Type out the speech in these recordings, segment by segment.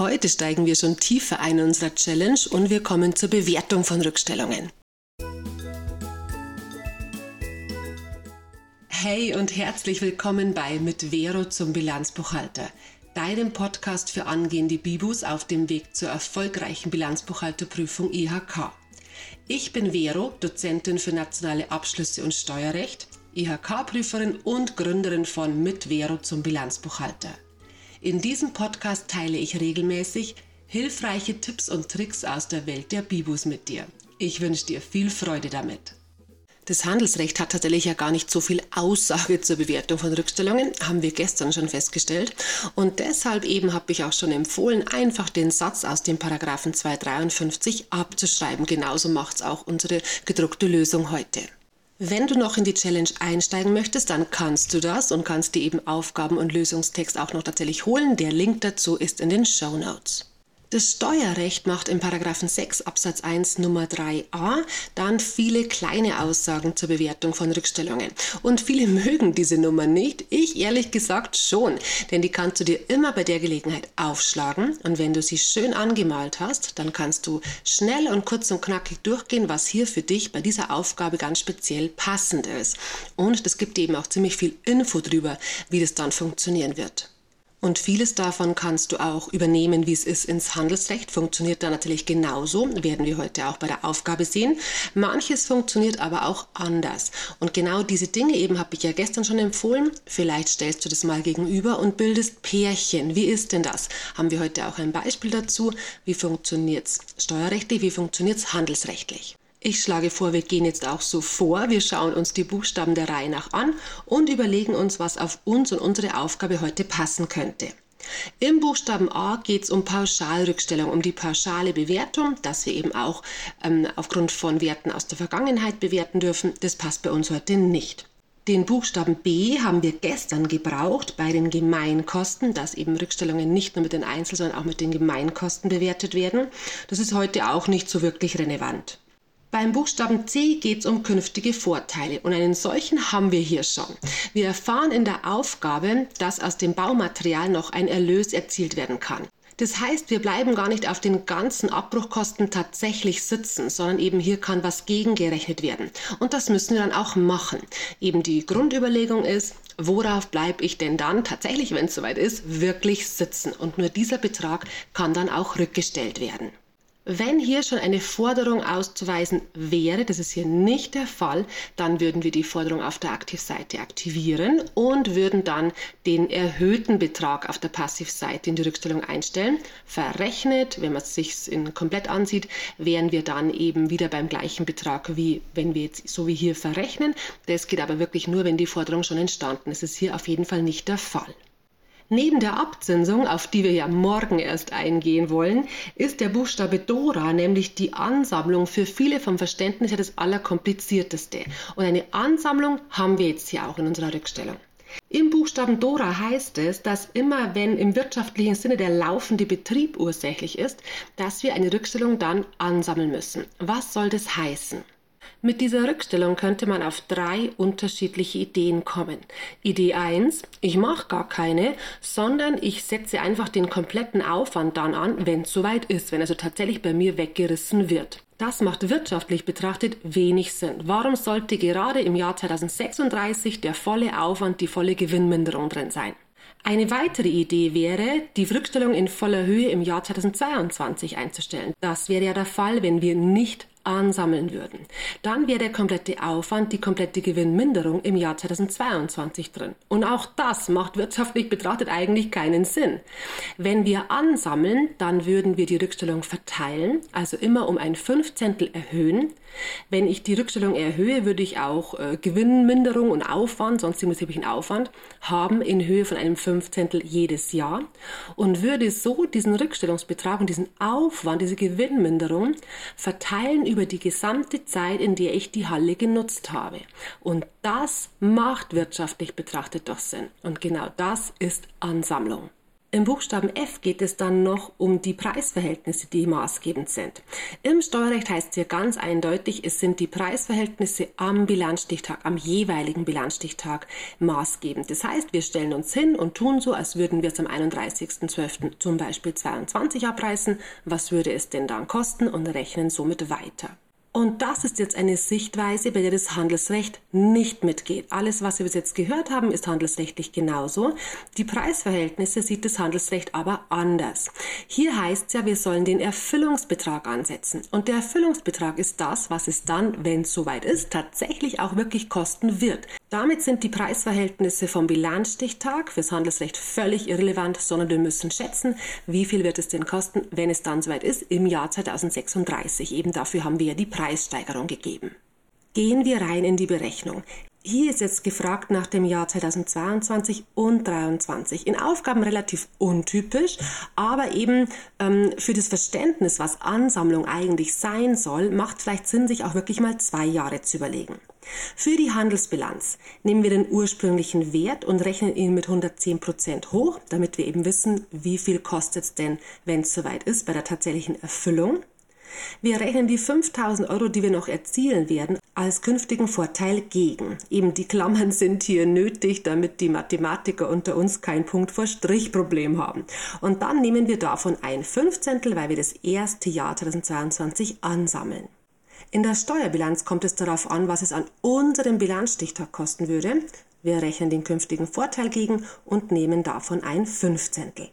Heute steigen wir schon tiefer ein in unserer Challenge und wir kommen zur Bewertung von Rückstellungen. Hey und herzlich willkommen bei Mit Vero zum Bilanzbuchhalter, deinem Podcast für angehende Bibus auf dem Weg zur erfolgreichen Bilanzbuchhalterprüfung IHK. Ich bin Vero, Dozentin für nationale Abschlüsse und Steuerrecht, IHK-Prüferin und Gründerin von Mit Vero zum Bilanzbuchhalter. In diesem Podcast teile ich regelmäßig hilfreiche Tipps und Tricks aus der Welt der Bibus mit dir. Ich wünsche dir viel Freude damit. Das Handelsrecht hat tatsächlich ja gar nicht so viel Aussage zur Bewertung von Rückstellungen, haben wir gestern schon festgestellt. Und deshalb eben habe ich auch schon empfohlen, einfach den Satz aus dem Paragraphen 253 abzuschreiben. Genauso macht es auch unsere gedruckte Lösung heute. Wenn du noch in die Challenge einsteigen möchtest, dann kannst du das und kannst dir eben Aufgaben und Lösungstext auch noch tatsächlich holen. Der Link dazu ist in den Show Notes. Das Steuerrecht macht in Paragraphen 6 Absatz 1 Nummer 3a dann viele kleine Aussagen zur Bewertung von Rückstellungen. Und viele mögen diese Nummer nicht. Ich ehrlich gesagt schon, denn die kannst du dir immer bei der Gelegenheit aufschlagen und wenn du sie schön angemalt hast, dann kannst du schnell und kurz und knackig durchgehen, was hier für dich bei dieser Aufgabe ganz speziell passend ist. Und das gibt eben auch ziemlich viel Info drüber, wie das dann funktionieren wird. Und vieles davon kannst du auch übernehmen, wie es ist ins Handelsrecht. Funktioniert da natürlich genauso, werden wir heute auch bei der Aufgabe sehen. Manches funktioniert aber auch anders. Und genau diese Dinge eben habe ich ja gestern schon empfohlen. Vielleicht stellst du das mal gegenüber und bildest Pärchen. Wie ist denn das? Haben wir heute auch ein Beispiel dazu. Wie funktioniert es steuerrechtlich? Wie funktioniert es handelsrechtlich? Ich schlage vor, wir gehen jetzt auch so vor. Wir schauen uns die Buchstaben der Reihe nach an und überlegen uns, was auf uns und unsere Aufgabe heute passen könnte. Im Buchstaben A geht es um Pauschalrückstellung, um die pauschale Bewertung, dass wir eben auch ähm, aufgrund von Werten aus der Vergangenheit bewerten dürfen. Das passt bei uns heute nicht. Den Buchstaben B haben wir gestern gebraucht bei den Gemeinkosten, dass eben Rückstellungen nicht nur mit den Einzel-, sondern auch mit den Gemeinkosten bewertet werden. Das ist heute auch nicht so wirklich relevant. Beim Buchstaben C geht es um künftige Vorteile und einen solchen haben wir hier schon. Wir erfahren in der Aufgabe, dass aus dem Baumaterial noch ein Erlös erzielt werden kann. Das heißt, wir bleiben gar nicht auf den ganzen Abbruchkosten tatsächlich sitzen, sondern eben hier kann was gegengerechnet werden. Und das müssen wir dann auch machen. Eben die Grundüberlegung ist, worauf bleibe ich denn dann tatsächlich, wenn es soweit ist, wirklich sitzen? Und nur dieser Betrag kann dann auch rückgestellt werden. Wenn hier schon eine Forderung auszuweisen wäre, das ist hier nicht der Fall, dann würden wir die Forderung auf der Aktivseite aktivieren und würden dann den erhöhten Betrag auf der Passivseite in die Rückstellung einstellen. Verrechnet, wenn man es sich in komplett ansieht, wären wir dann eben wieder beim gleichen Betrag, wie wenn wir jetzt so wie hier verrechnen. Das geht aber wirklich nur, wenn die Forderung schon entstanden ist. Das ist hier auf jeden Fall nicht der Fall. Neben der Abzinsung, auf die wir ja morgen erst eingehen wollen, ist der Buchstabe Dora nämlich die Ansammlung für viele vom Verständnis her das Allerkomplizierteste. Und eine Ansammlung haben wir jetzt hier auch in unserer Rückstellung. Im Buchstaben Dora heißt es, dass immer wenn im wirtschaftlichen Sinne der laufende Betrieb ursächlich ist, dass wir eine Rückstellung dann ansammeln müssen. Was soll das heißen? Mit dieser Rückstellung könnte man auf drei unterschiedliche Ideen kommen. Idee 1, ich mache gar keine, sondern ich setze einfach den kompletten Aufwand dann an, wenn es soweit ist, wenn also tatsächlich bei mir weggerissen wird. Das macht wirtschaftlich betrachtet wenig Sinn. Warum sollte gerade im Jahr 2036 der volle Aufwand, die volle Gewinnminderung drin sein? Eine weitere Idee wäre, die Rückstellung in voller Höhe im Jahr 2022 einzustellen. Das wäre ja der Fall, wenn wir nicht ansammeln würden. Dann wäre der komplette Aufwand, die komplette Gewinnminderung im Jahr 2022 drin. Und auch das macht wirtschaftlich betrachtet eigentlich keinen Sinn. Wenn wir ansammeln, dann würden wir die Rückstellung verteilen, also immer um ein Fünfzehntel erhöhen. Wenn ich die Rückstellung erhöhe, würde ich auch äh, Gewinnminderung und Aufwand, sonstigen betrieblichen Aufwand, haben in Höhe von einem Fünfzehntel jedes Jahr und würde so diesen Rückstellungsbetrag und diesen Aufwand, diese Gewinnminderung verteilen über die gesamte Zeit, in der ich die Halle genutzt habe. Und das macht wirtschaftlich betrachtet doch Sinn. Und genau das ist Ansammlung. Im Buchstaben F geht es dann noch um die Preisverhältnisse, die maßgebend sind. Im Steuerrecht heißt es hier ganz eindeutig, es sind die Preisverhältnisse am Bilanzstichtag, am jeweiligen Bilanzstichtag maßgebend. Das heißt, wir stellen uns hin und tun so, als würden wir es am 31.12. zum Beispiel 22 abreißen. Was würde es denn dann kosten und rechnen somit weiter. Und das ist jetzt eine Sichtweise, bei der das Handelsrecht nicht mitgeht. Alles, was wir bis jetzt gehört haben, ist handelsrechtlich genauso. Die Preisverhältnisse sieht das Handelsrecht aber anders. Hier heißt es ja, wir sollen den Erfüllungsbetrag ansetzen. Und der Erfüllungsbetrag ist das, was es dann, wenn es soweit ist, tatsächlich auch wirklich kosten wird. Damit sind die Preisverhältnisse vom Bilanzstichtag fürs Handelsrecht völlig irrelevant, sondern wir müssen schätzen, wie viel wird es denn kosten, wenn es dann soweit ist, im Jahr 2036. Eben dafür haben wir ja die Preissteigerung gegeben. Gehen wir rein in die Berechnung. Hier ist jetzt gefragt nach dem Jahr 2022 und 2023. In Aufgaben relativ untypisch, aber eben ähm, für das Verständnis, was Ansammlung eigentlich sein soll, macht vielleicht Sinn, sich auch wirklich mal zwei Jahre zu überlegen. Für die Handelsbilanz nehmen wir den ursprünglichen Wert und rechnen ihn mit 110 Prozent hoch, damit wir eben wissen, wie viel kostet es denn, wenn es soweit ist, bei der tatsächlichen Erfüllung. Wir rechnen die 5000 Euro, die wir noch erzielen werden, als künftigen Vorteil gegen. Eben die Klammern sind hier nötig, damit die Mathematiker unter uns kein Punkt vor Strich Problem haben. Und dann nehmen wir davon ein Fünfzehntel, weil wir das erste Jahr 2022 ansammeln. In der Steuerbilanz kommt es darauf an, was es an unserem Bilanzstichtag kosten würde. Wir rechnen den künftigen Vorteil gegen und nehmen davon ein Fünfzehntel.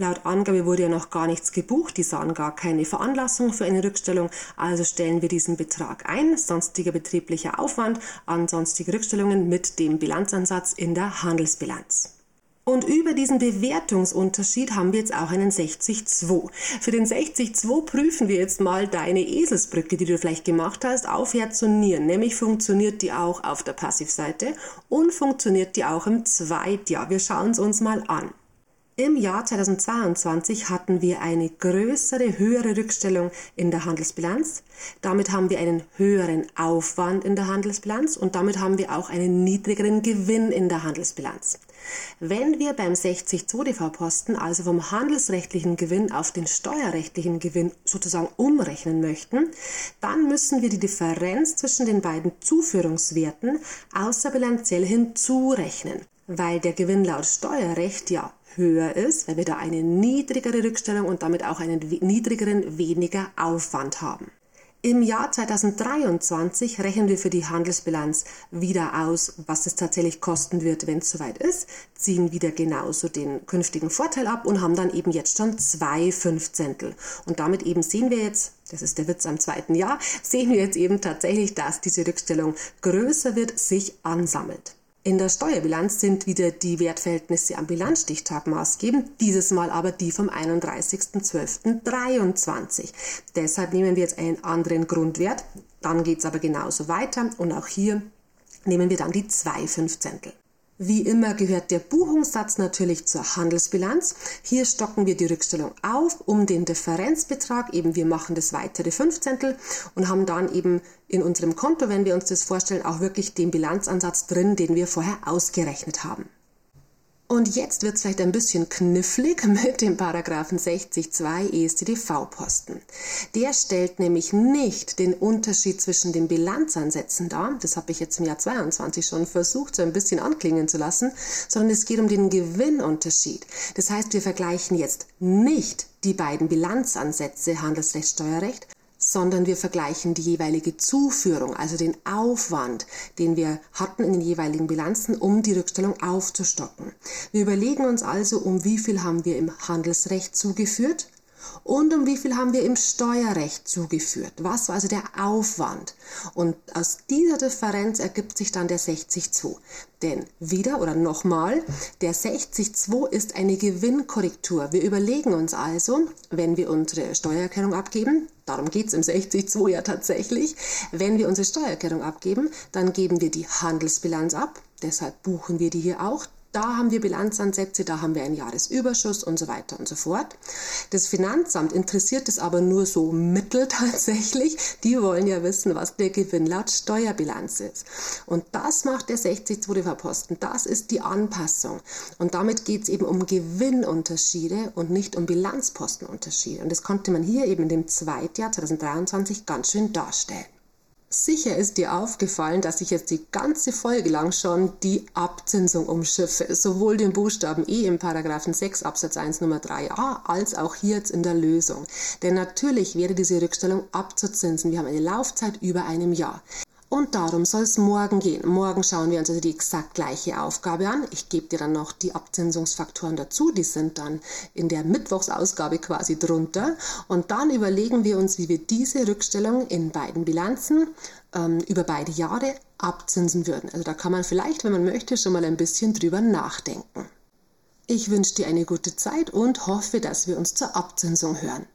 Laut Angabe wurde ja noch gar nichts gebucht, die sahen gar keine Veranlassung für eine Rückstellung, also stellen wir diesen Betrag ein, sonstiger betrieblicher Aufwand an sonstige Rückstellungen mit dem Bilanzansatz in der Handelsbilanz. Und über diesen Bewertungsunterschied haben wir jetzt auch einen 60-2. Für den 60-2 prüfen wir jetzt mal deine Eselsbrücke, die du vielleicht gemacht hast, auf Herz und Nieren. Nämlich funktioniert die auch auf der Passivseite und funktioniert die auch im Zweitjahr. Wir schauen es uns mal an. Im Jahr 2022 hatten wir eine größere, höhere Rückstellung in der Handelsbilanz. Damit haben wir einen höheren Aufwand in der Handelsbilanz und damit haben wir auch einen niedrigeren Gewinn in der Handelsbilanz. Wenn wir beim 60-2-DV-Posten also vom handelsrechtlichen Gewinn auf den steuerrechtlichen Gewinn sozusagen umrechnen möchten, dann müssen wir die Differenz zwischen den beiden Zuführungswerten außerbilanziell hinzurechnen weil der Gewinn laut Steuerrecht ja höher ist, weil wir da eine niedrigere Rückstellung und damit auch einen niedrigeren, weniger Aufwand haben. Im Jahr 2023 rechnen wir für die Handelsbilanz wieder aus, was es tatsächlich kosten wird, wenn es soweit ist, ziehen wieder genauso den künftigen Vorteil ab und haben dann eben jetzt schon zwei Fünfzehntel. Und damit eben sehen wir jetzt, das ist der Witz am zweiten Jahr, sehen wir jetzt eben tatsächlich, dass diese Rückstellung größer wird, sich ansammelt. In der Steuerbilanz sind wieder die Wertverhältnisse am Bilanzstichtag maßgebend, dieses Mal aber die vom 31.12.23. Deshalb nehmen wir jetzt einen anderen Grundwert, dann geht es aber genauso weiter und auch hier nehmen wir dann die 2 Fünfzehntel. Wie immer gehört der Buchungssatz natürlich zur Handelsbilanz. Hier stocken wir die Rückstellung auf um den Differenzbetrag. Eben wir machen das weitere Fünfzehntel und haben dann eben in unserem Konto, wenn wir uns das vorstellen, auch wirklich den Bilanzansatz drin, den wir vorher ausgerechnet haben. Und jetzt wird es vielleicht ein bisschen knifflig mit dem Paragraphen 60.2 ESTDV-Posten. Der stellt nämlich nicht den Unterschied zwischen den Bilanzansätzen dar, das habe ich jetzt im Jahr 22 schon versucht, so ein bisschen anklingen zu lassen, sondern es geht um den Gewinnunterschied. Das heißt, wir vergleichen jetzt nicht die beiden Bilanzansätze Handelsrecht, Steuerrecht, sondern wir vergleichen die jeweilige Zuführung, also den Aufwand, den wir hatten in den jeweiligen Bilanzen, um die Rückstellung aufzustocken. Wir überlegen uns also, um wie viel haben wir im Handelsrecht zugeführt, und um wie viel haben wir im Steuerrecht zugeführt. Was war also der Aufwand? Und aus dieser Differenz ergibt sich dann der 60.2. Denn wieder oder nochmal, der 60.2 ist eine Gewinnkorrektur. Wir überlegen uns also, wenn wir unsere Steuererklärung abgeben, darum geht es im 60.2 ja tatsächlich, wenn wir unsere Steuererklärung abgeben, dann geben wir die Handelsbilanz ab. Deshalb buchen wir die hier auch da haben wir Bilanzansätze, da haben wir einen Jahresüberschuss und so weiter und so fort. Das Finanzamt interessiert es aber nur so mittel tatsächlich. Die wollen ja wissen, was der Gewinn laut Steuerbilanz ist. Und das macht der 60-2 Posten. Das ist die Anpassung. Und damit geht es eben um Gewinnunterschiede und nicht um Bilanzpostenunterschiede. Und das konnte man hier eben in dem Zweitjahr 2023 ganz schön darstellen. Sicher ist dir aufgefallen, dass ich jetzt die ganze Folge lang schon die Abzinsung umschiffe, sowohl den Buchstaben E im Paragraphen 6 Absatz 1 Nummer 3a als auch hier jetzt in der Lösung. Denn natürlich wäre diese Rückstellung abzuzinsen. Wir haben eine Laufzeit über einem Jahr. Und darum soll es morgen gehen. Morgen schauen wir uns also die exakt gleiche Aufgabe an. Ich gebe dir dann noch die Abzinsungsfaktoren dazu. Die sind dann in der Mittwochsausgabe quasi drunter. Und dann überlegen wir uns, wie wir diese Rückstellung in beiden Bilanzen ähm, über beide Jahre abzinsen würden. Also da kann man vielleicht, wenn man möchte, schon mal ein bisschen drüber nachdenken. Ich wünsche dir eine gute Zeit und hoffe, dass wir uns zur Abzinsung hören.